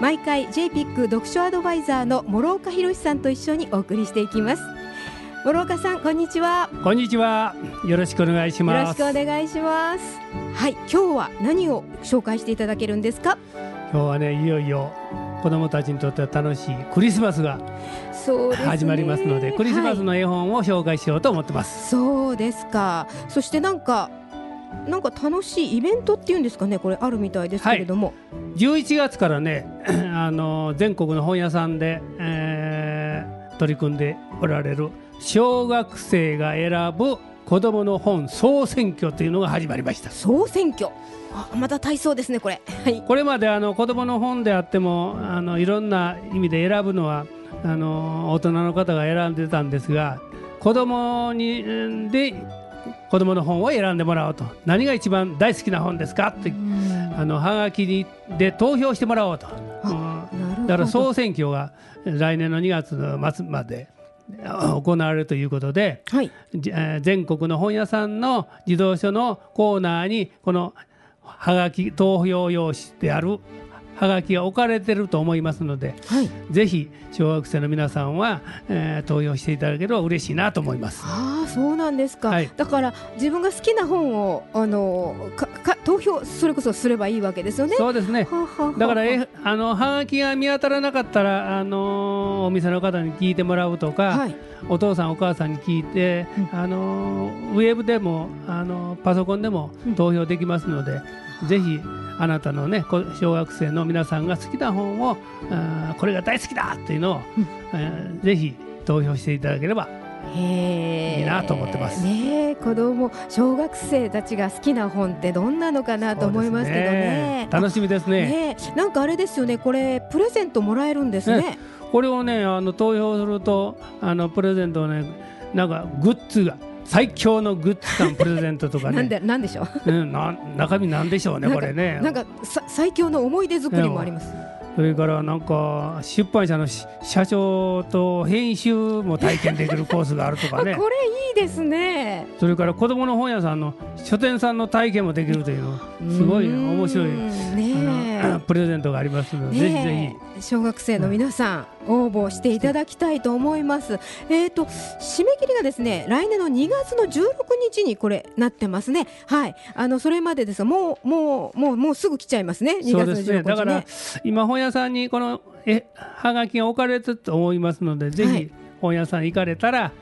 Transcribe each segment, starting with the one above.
毎回 JPIC 読書アドバイザーの諸岡博さんと一緒にお送りしていきます。諸岡さんこんにちは。こんにちは。よろしくお願いしよろしますくお願いします。はい今日は何を紹介していただけるんですか？今日はねいよいよ子供たちにとっては楽しいクリスマスが始まりますのでクリスマスはいの絵本を紹介しようと思ってます、そうですか。そしてなんかなんか楽しいイベントっていうんですかねこれあるみたいですけれども、11月からね あの全国の本屋さんで、えー取り組んでおられる小学生が選ぶ子どもの本総選挙というのが始まりました。総選挙。あまた体操ですねこれ。はい。これまであの子どもの本であってもあのいろんな意味で選ぶのはあの大人の方が選んでたんですが子どもにうんで子どもの本を選んでもらおうと。何が一番大好きな本ですか？ってあのはがきにで投票してもらおうと、うん。だから総選挙が来年の2月の末まであ行われるということで、はい。全国の本屋さんの児童書のコーナーにこのはがき投票用紙であるはがきが置かれてると思いますのではい。ぜひ小学生の皆さんは、えー投票していただければ嬉しいなと思います。ああそうなんですか、はい。だから自分が好きな本をあのかか投票それこそすればいいわけですよね。そうですね。はあはだからえあのはがきが見当たらなかったらあのお店の方に聞いてもらうとか、はいお父さんお母さんに聞いて、うん。あのウェブでもあのパソコンでもうん。投票できますので、ぜひあなたのねこ小学生の皆さんが好きな本をこれが大好きだっていうのを、うん。えーぜひ投票していただければいいなと思ってます。ねえ子供小学生たちが好きな本ってどんなのかなと思いますけどね。楽しみですね。ねえ。なんかあれですよね。これプレゼントもらえるんですね。これをねあの投票するとあのプレゼントをねなんかグッズが最強のグッズ感プレゼントとかなんねでなんでしょう？ねな中身なんでしょうねこれねなんかさ最強の思い出作りもあります。それからなんか出版社のし社長と編集も体験できるコースがあるとあかね これいいですね。それから子どもの本屋さんの書店さんの体験もできるというのすごいねうん面白いね プレゼントがありますのえ。で、ぜひぜねえ小学生の皆さん、応募していただきたいと思います。えっ、と締め切りがですね来年の2月の16日にこれなってますね。はい。あのそれまでですがもうもうもうもうすぐ来ちゃいますね。2ひそう月の16日ね。ですねだから今本屋さんにこのえはがきが置かれてると思いますのでぜはいひ本屋さん行かれたら、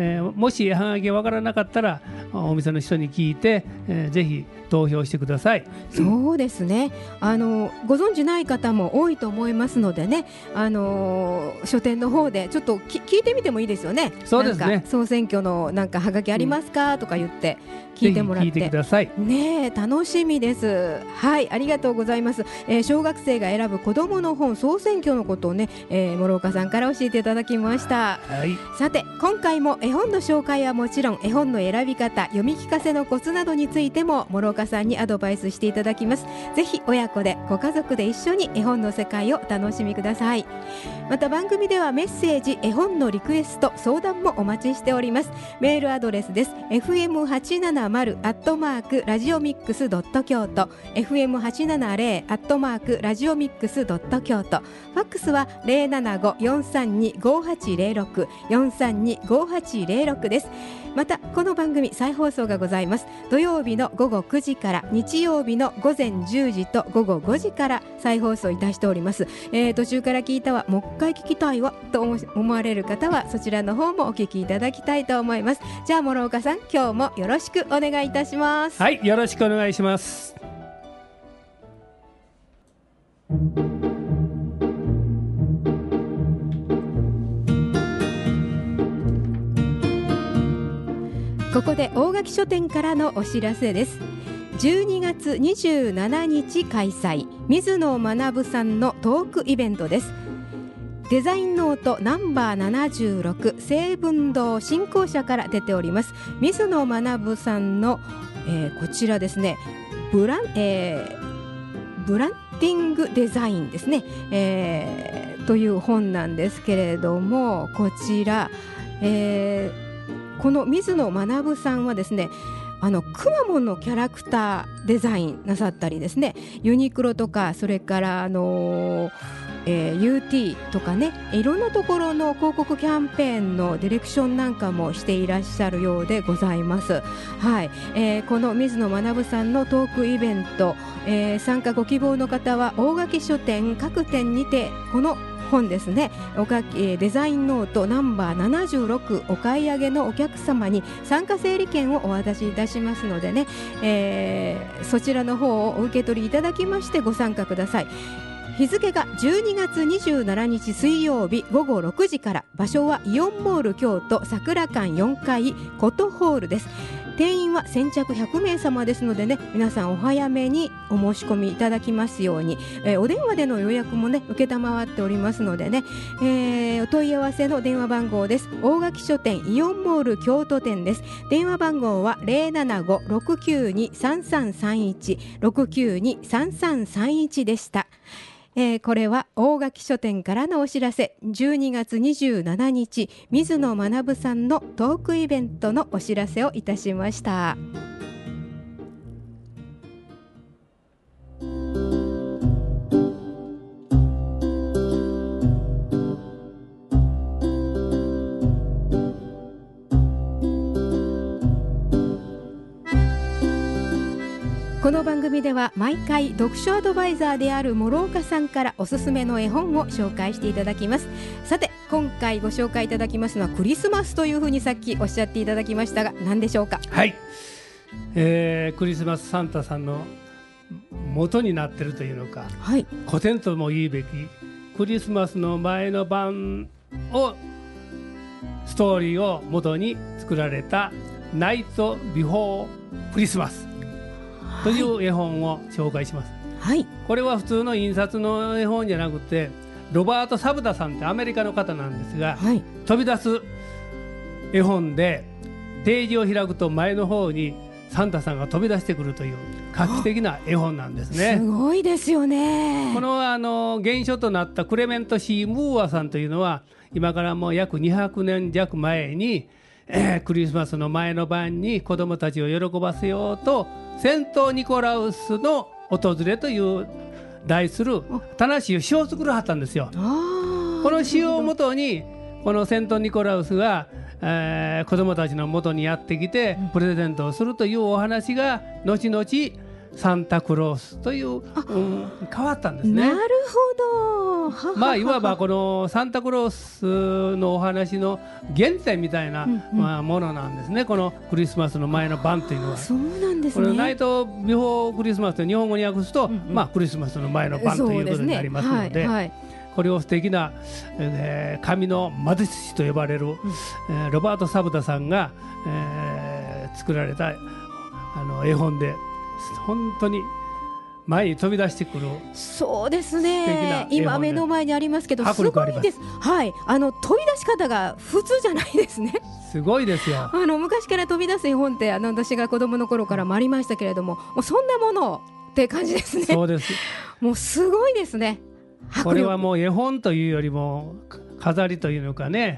えーもしはがきがわからなかったらお店の人に聞いて、えーぜひ投票してください。そうですね。あのご存知ない方も多いと思いますのでね、あの書店の方でちょっとき聞いてみてもいいですよね。そうですね総選挙のなんかハガキありますか、とか言って聞いてもらってて。ください。ねえ楽しみです。はいありがとうございます。えー小学生が選ぶ子どもの本総選挙のことをね、えー、諸岡さんから教えていただきました。はい。さて今回も絵本の紹介はもちろん絵本の選び方読み聞かせのコツなどについても諸岡さんにアドバイスしていただきます。ぜひ親子でご家族で一緒に絵本の世界をお楽しみください。また番組ではメッセージ絵本のリクエスト相談もお待ちしております。メールアドレスです。fm870 アットマークラジオミックスドット京都。fm870 アットマークラジオミックスドット京都。ファックスは075-432-5806 432-5806です。またこの番組再放送がございます。土曜日の午後9時から日曜日の午前10時と午後5時から再放送いたしております、えー途中から聞いたわもう一回聞きたいわと思思われる方はそちらの方もお聞きいただきたいと思います。じゃあ諸岡さん今日もよろしくお願いいたします。はい、よろしくお願いします。ここで大垣書店からのお知らせです。12月27日開催水野学さんのトークイベントです。デザインノートナンバー76成文堂新校舎から出ております。水野学さんの、えー、こちらですねブラン、えー、ブランディングデザインですね、えー、という本なんですけれどもこちら、えー、この水野学さんはですねあのくまモンのキャラクターデザインなさったりですねユニクロとかそれからあのーえー、UT とかねいろんなところの広告キャンペーンのディレクションなんかもしていらっしゃるようでございます。はい、えー、この水野学さんのトークイベント、えー、参加ご希望の方は大垣書店各店にてこの本ですね。おかえデザインノートナンバー76お買い上げのお客様に参加整理券をお渡しいたしますのでね、えー、そちらの方をお受け取りいただきましてご参加ください。日付が12月27日水曜日午後6時から場所はイオンモール京都桜館4階コトホールです。定員は先着100名様ですのでね皆さんお早めにお申し込みいただきますように、えー、お電話での予約もね承っておりますのでね、えー、お問い合わせの電話番号です。大垣書店イオンモール京都店です。電話番号は075-692-3331 692-3331でした。えー、これは大垣書店からのお知らせ12月27日水野学さんのトークイベントのお知らせをいたしました。この番組では毎回読書アドバイザーである諸岡さんからおすすめの絵本を紹介していただきます。さて今回ご紹介いただきますのはクリスマスというふうにさっきおっしゃっていただきましたが何でしょうか？はい、えー、クリスマスサンタさんの元になってるというのか、はい、古典とも言うべきクリスマスの前の晩をストーリーを元に作られたナイト・ビフォー・クリスマスという絵本を紹介します。はい、これは普通の印刷の絵本じゃなくてロバート・サブダさんってアメリカの方なんですが、はい、飛び出す絵本でページを開くと前の方にサンタさんが飛び出してくるという画期的な絵本なんですね。すごいですよね。このあの原書となったクレメント・シー・ムーアさんというのは今からもう約200年弱前に、えー、クリスマスの前の晩に子供たちを喜ばせようとセント・ニコラウスの訪れという題する楽しい詩を作らはったんですよ。この詩をもとにこのセント・ニコラウスが、えー、子供たちのもとにやってきてプレゼントをするというお話が後々サンタクロースという、うん、変わったんですね。なるほど。まあいわばこのサンタクロースのお話の原点みたいな、まあものなんですね。このクリスマスの前の晩というのは。そうなんですね。これナイトビフォークリスマスと日本語に訳すと、うんうん、まあクリスマスの前の晩ということになりますので。はいはいこれを素敵な、えー、神の魔術師と呼ばれる、うん、えー、ロバート・サブダさんが、えー、作られたあの絵本で本当に前に飛び出してくるそうですね。今目の前にありますけどす。ごいです。はい。あの飛び出し方が普通じゃないですね。すごいですよ。あの昔から飛び出す絵本ってあの私が子供の頃からもありましたけれどももうそんなものって感じですね。そうです。もうすごいですね。これはもう絵本というよりも飾りというのかね。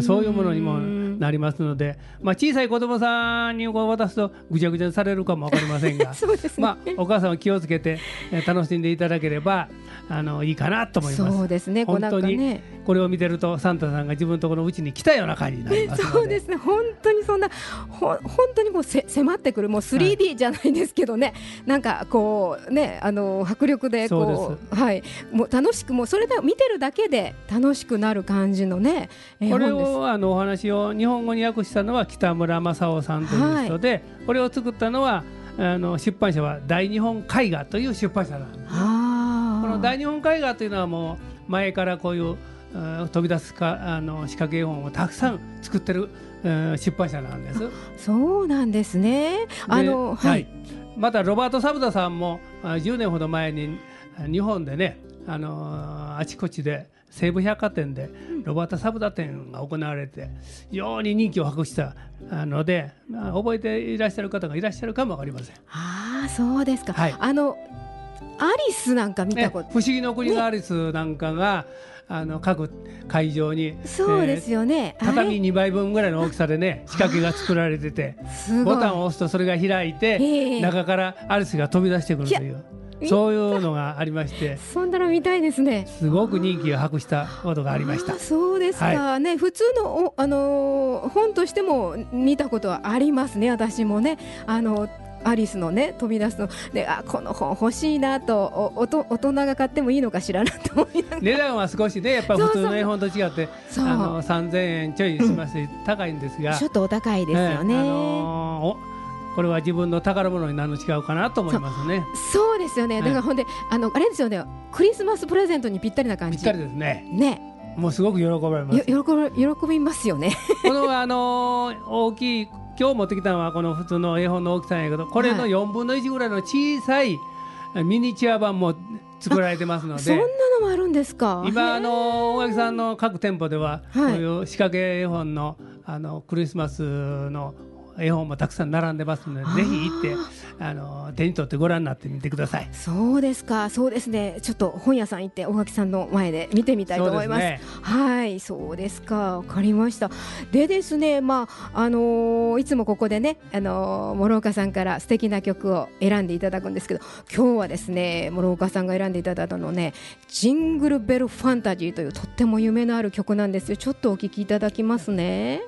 そういうものにもなりますので、まあ、小さい子どもさんにこう渡すとぐちゃぐちゃにされるかも分かりませんが ね、まあ、お母さんは気をつけて楽しんでいただければあのいいかなと思います。そうですね。本当にこれを見てるとサンタさんが自分のところのうちに来たような感じになりますそうですね。本当にそんなほ本当にもうせ迫ってくるもう 3D じゃないですけどね、はい、なんかこうねあの迫力でこうはい。もう楽しくもうそれで見てるだけで楽しくなる感じのね、これをあのお話を日本語に訳したのは北村正夫さんという人で、はい、これを作ったのはあの出版社は大日本絵画という出版社なんです、ね、この大日本絵画というのはもう前からこういう飛び出すかあの仕掛け絵本をたくさん作ってる、出版社なんです。そうなんですね。あの、はい、はい、またロバート・サブダさんも10年ほど前に日本でねあのあちこちで西武百貨店でロバータ・サブダ展が行われて非常に人気を博したので、まあ、覚えていらっしゃる方がいらっしゃるかもわかりません。ああそうですか、はい。あのアリスなんか見たこと、ね不思議の国のアリスなんかが、あの各会場にそうですよね、えー畳2倍分ぐらいの大きさでね仕掛けが作られててボタンを押すとそれが開いて、ええ。中からアリスが飛び出してくるというそういうのがありまして。そんなの見たいですね。すごく人気を博したことがありました。そうですか、ね普通のおあのー本としても見たことはありますね私もね。あのアリスのね飛び出すの。であこの本欲しいなとおおと大人が買ってもいいのかしらなと思いながら。値段は少しねやっぱり普通の絵本と違ってそう。あの3000円ちょいしますし、高いんですが。ちょっとお高いですよね、ええあのーおこれは自分の宝物になるの違うかなと思いますね。そうですよね、はい。だからほんであのあれですよね。クリスマスプレゼントにぴったりな感じ。ぴったりですね。ね。もうすごく喜ばれます。よ喜びますよね。このあのー大きい今日持ってきたのはこの普通の絵本の大きさやけどこれのはい。4分の1ぐらいの小さいミニチュア版も作られてますのそんなで。のもあるんですか？今あの大垣さんの各店舗では、はい。こういう仕掛け絵本のあのクリスマスの絵本もたくさん並んでますのでぜひ行ってあの手に取ってご覧になってみてください。そうですか。そうですね。ちょっと本屋さん行って大垣さんの前で見てみたいと思います。ね。はいそうですか。わかりました。でですねまああのーいつもここでねあのー諸岡さんから素敵な曲を選んでいただくんですけど今日はですね諸岡さんが選んでいただいたのねジングルベルファンタジーというとっても夢のある曲なんですよ。ちょっとお聞きいただきますね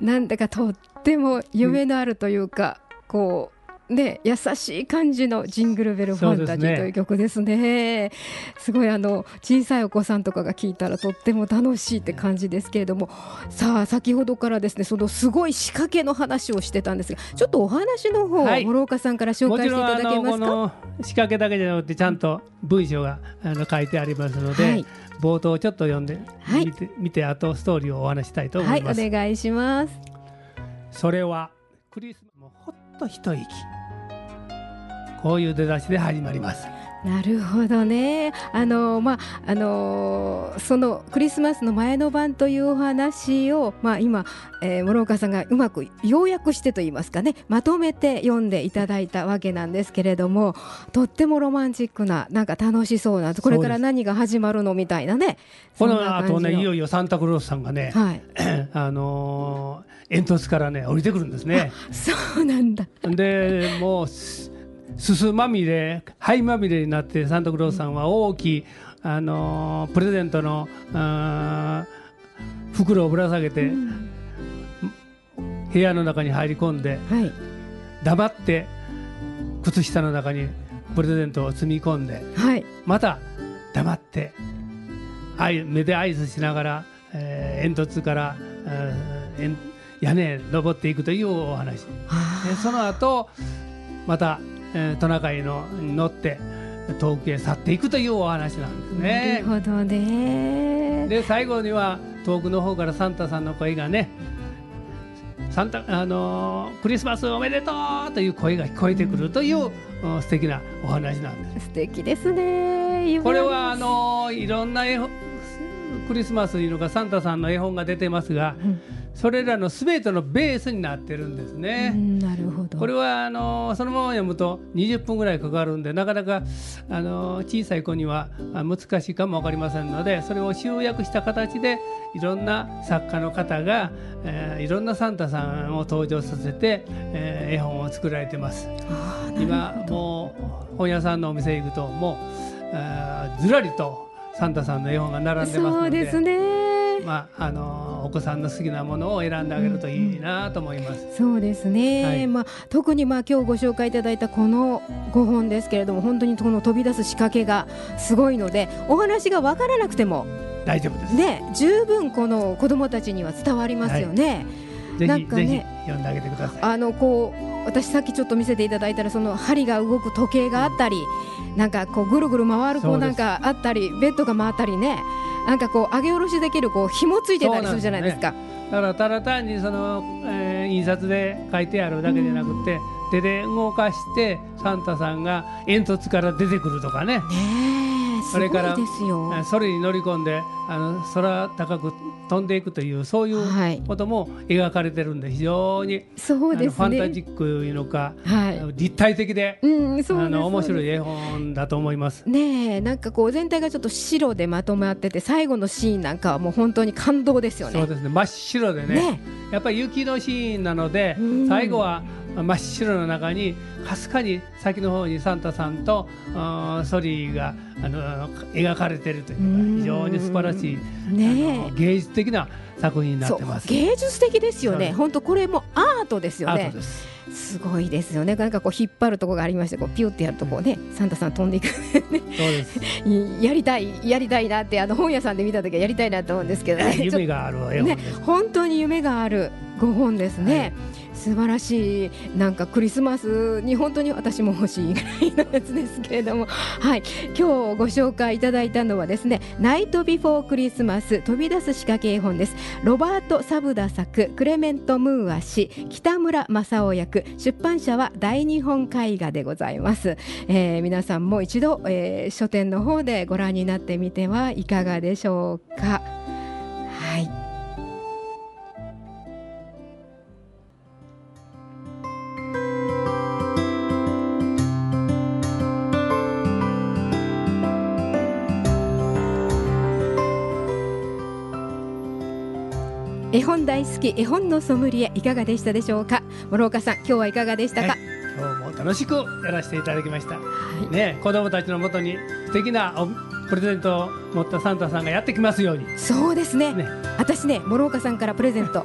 なんだかとっても夢のあるというか、こうね優しい感じのジングルベルファンタジーという曲ですね。すごいあの小さいお子さんとかが聞いたらとっても楽しいって感じですけれども。さあ先ほどからですねそのすごい仕掛けの話をしてたんですがちょっとお話の方、はい。諸岡さんから紹も介していただけますか？この仕掛けだけじゃなくてちゃんと文章があの書いてありますので、はい。冒頭をちょっと読んで、はい。見て見てあとストーリーをお話ししたいと思はいいます。お願いします。それはクリスマスと一息こういう出だしで始まります。なるほどね。あのまああのそのクリスマスの前の晩というお話をまあ今、えー、諸岡さんがうまく要約してと言いますかね。まとめて読んでいただいたわけなんですけれどもとってもロマンチックななんか楽しそうなこれから何が始まるのみたいなね。この後ねいよいよサンタクロースさんがね、はい。あのー煙突からね降りてくるんですね。そうなんだ。でもうすすすまみれ灰まみれになってサンタクロースさんは大きい、あのープレゼントの袋をぶら下げて、うん。部屋の中に入り込んではい。黙って靴下の中にプレゼントを積み込んではい。また黙って目で合図しながら、えー煙突から、えー煙屋根へ登っていくというお話。その後また、えートナカイのに乗って遠くへ去っていくというお話なんですーなねる。ほどね。で最後には遠くの方からサンタさんの声がね「サンタあのークリスマスおめでとう!」という声が聞こえてくるという、うん素敵なお話なんです。素敵ですね。夢これはあのーいろんな絵本クリスマスいうのかサンタさんの絵本が出てますがうんそれらの全てのベースになってるんですね。うんなるほど。これはあのそのまま読むと20分ぐらいかかるんでなかなかあの小さい子にはあ難しいかも分かりませんのでそれを集約した形でいろんな作家の方が、えーいろんなサンタさんを登場させて、えー絵本を作られてます。今もう本屋さんのお店行くともうずらりとサンタさんの絵本が並んでますのでそうですね。まああのお子さんの好きなものを選んであげるといいなと思います。そうですね、はいまあ、特にまあ今日ご紹介いただいたこの5本ですけれども本当にこの飛び出す仕掛けがすごいのでお話が分からなくても、大丈夫です。ね、十分この子どもたちには伝わりますよね。ぜひ、なんかねぜひ読んであげてください。あのこう私さっきちょっと見せていただいたらその針が動く時計があったりなんかこうぐるぐる回るこそうなんかあったりベッドが回ったりねなんかこう上げ下ろしできるこう紐ついてたりするじゃないですか。だからただ単にその、えー印刷で書いてあるだけじゃなくて、手で動かしてサンタさんが煙突から出てくるとかね。ねえそれからすごいですよ。あそれに乗り込んであの空高く飛んでいくというそういうはい。ことも描かれてるんで非常に、そうですね。ファンタジックいうのか、はい。立体的で、うんそうあの面白い絵本だと思います。す。ねえなんかこう全体がちょっと白でまとまってて最後のシーンなんかはもう本当に感動ですよね。そうですね。真っ白でね。ね。やっぱり雪のシーンなのでうん。最後は真っ白の中にかすかに先の方にサンタさんとソリーがあの描かれているというのが非常に素晴らしい、ね芸術的な作品になってます。芸術的ですよね。本当これもアートですよね。す。すごいですよね。なんかこう引っ張るところがありましてこうピュってやるとこうねサンタさん飛んでいく。そうです。やりたいやりたいなってあの本屋さんで見た時はやりたいなと思うんですけどね。夢がある絵ね本当に夢がある5本ですね、素晴らしい。なんかクリスマスに本当に私も欲しいぐらいのやつですけれども。はい。今日ご紹介いただいたのはですねナイトビフォークリスマス飛び出す仕掛け絵本です。ロバート・サブダ作クレメント・ムーア氏北村正夫役出版社は大日本絵画でございます、えー皆さんも一度、えー書店の方でご覧になってみてはいかがでしょうか。本大好き絵本のソムリエいかがでしたでしょうか？諸岡さん今日はいかがでしたか、はい今日も楽しくやらせていただきました。はい。ね、子供たちのもとに素敵なおプレゼントを持ったサンタさんがやってきますように。そうですね。ね、私ね諸岡さんからプレゼント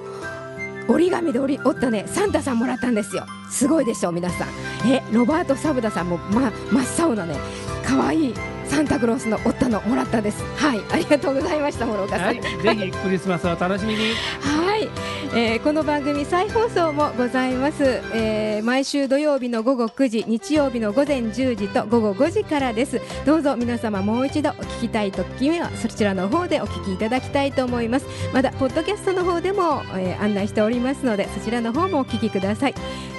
折り紙で折り折ったねサンタさんもらったんですよ。すごいでしょ皆さん。えロバート・サブダさんも、ま、真っ青なね可愛いサンタクロースの折ったのもらったんです。はい。ありがとうございました諸岡さん。はい、ぜひクリスマスを楽しみに。はい、えーこの番組再放送もございます、えー毎週土曜日の午後9時日曜日の午前10時と午後5時からです。どうぞ皆様もう一度お聞きたい時にはそちらの方でお聞きいただきたいと思います。まだポッドキャストの方でも、えー案内しておりますのでそちらの方もお聞きください。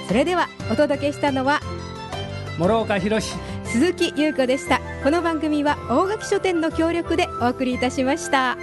それではお届けしたのは諸岡博史。鈴木優子でしたこの番組は大垣書店の協力でお送りいたしました。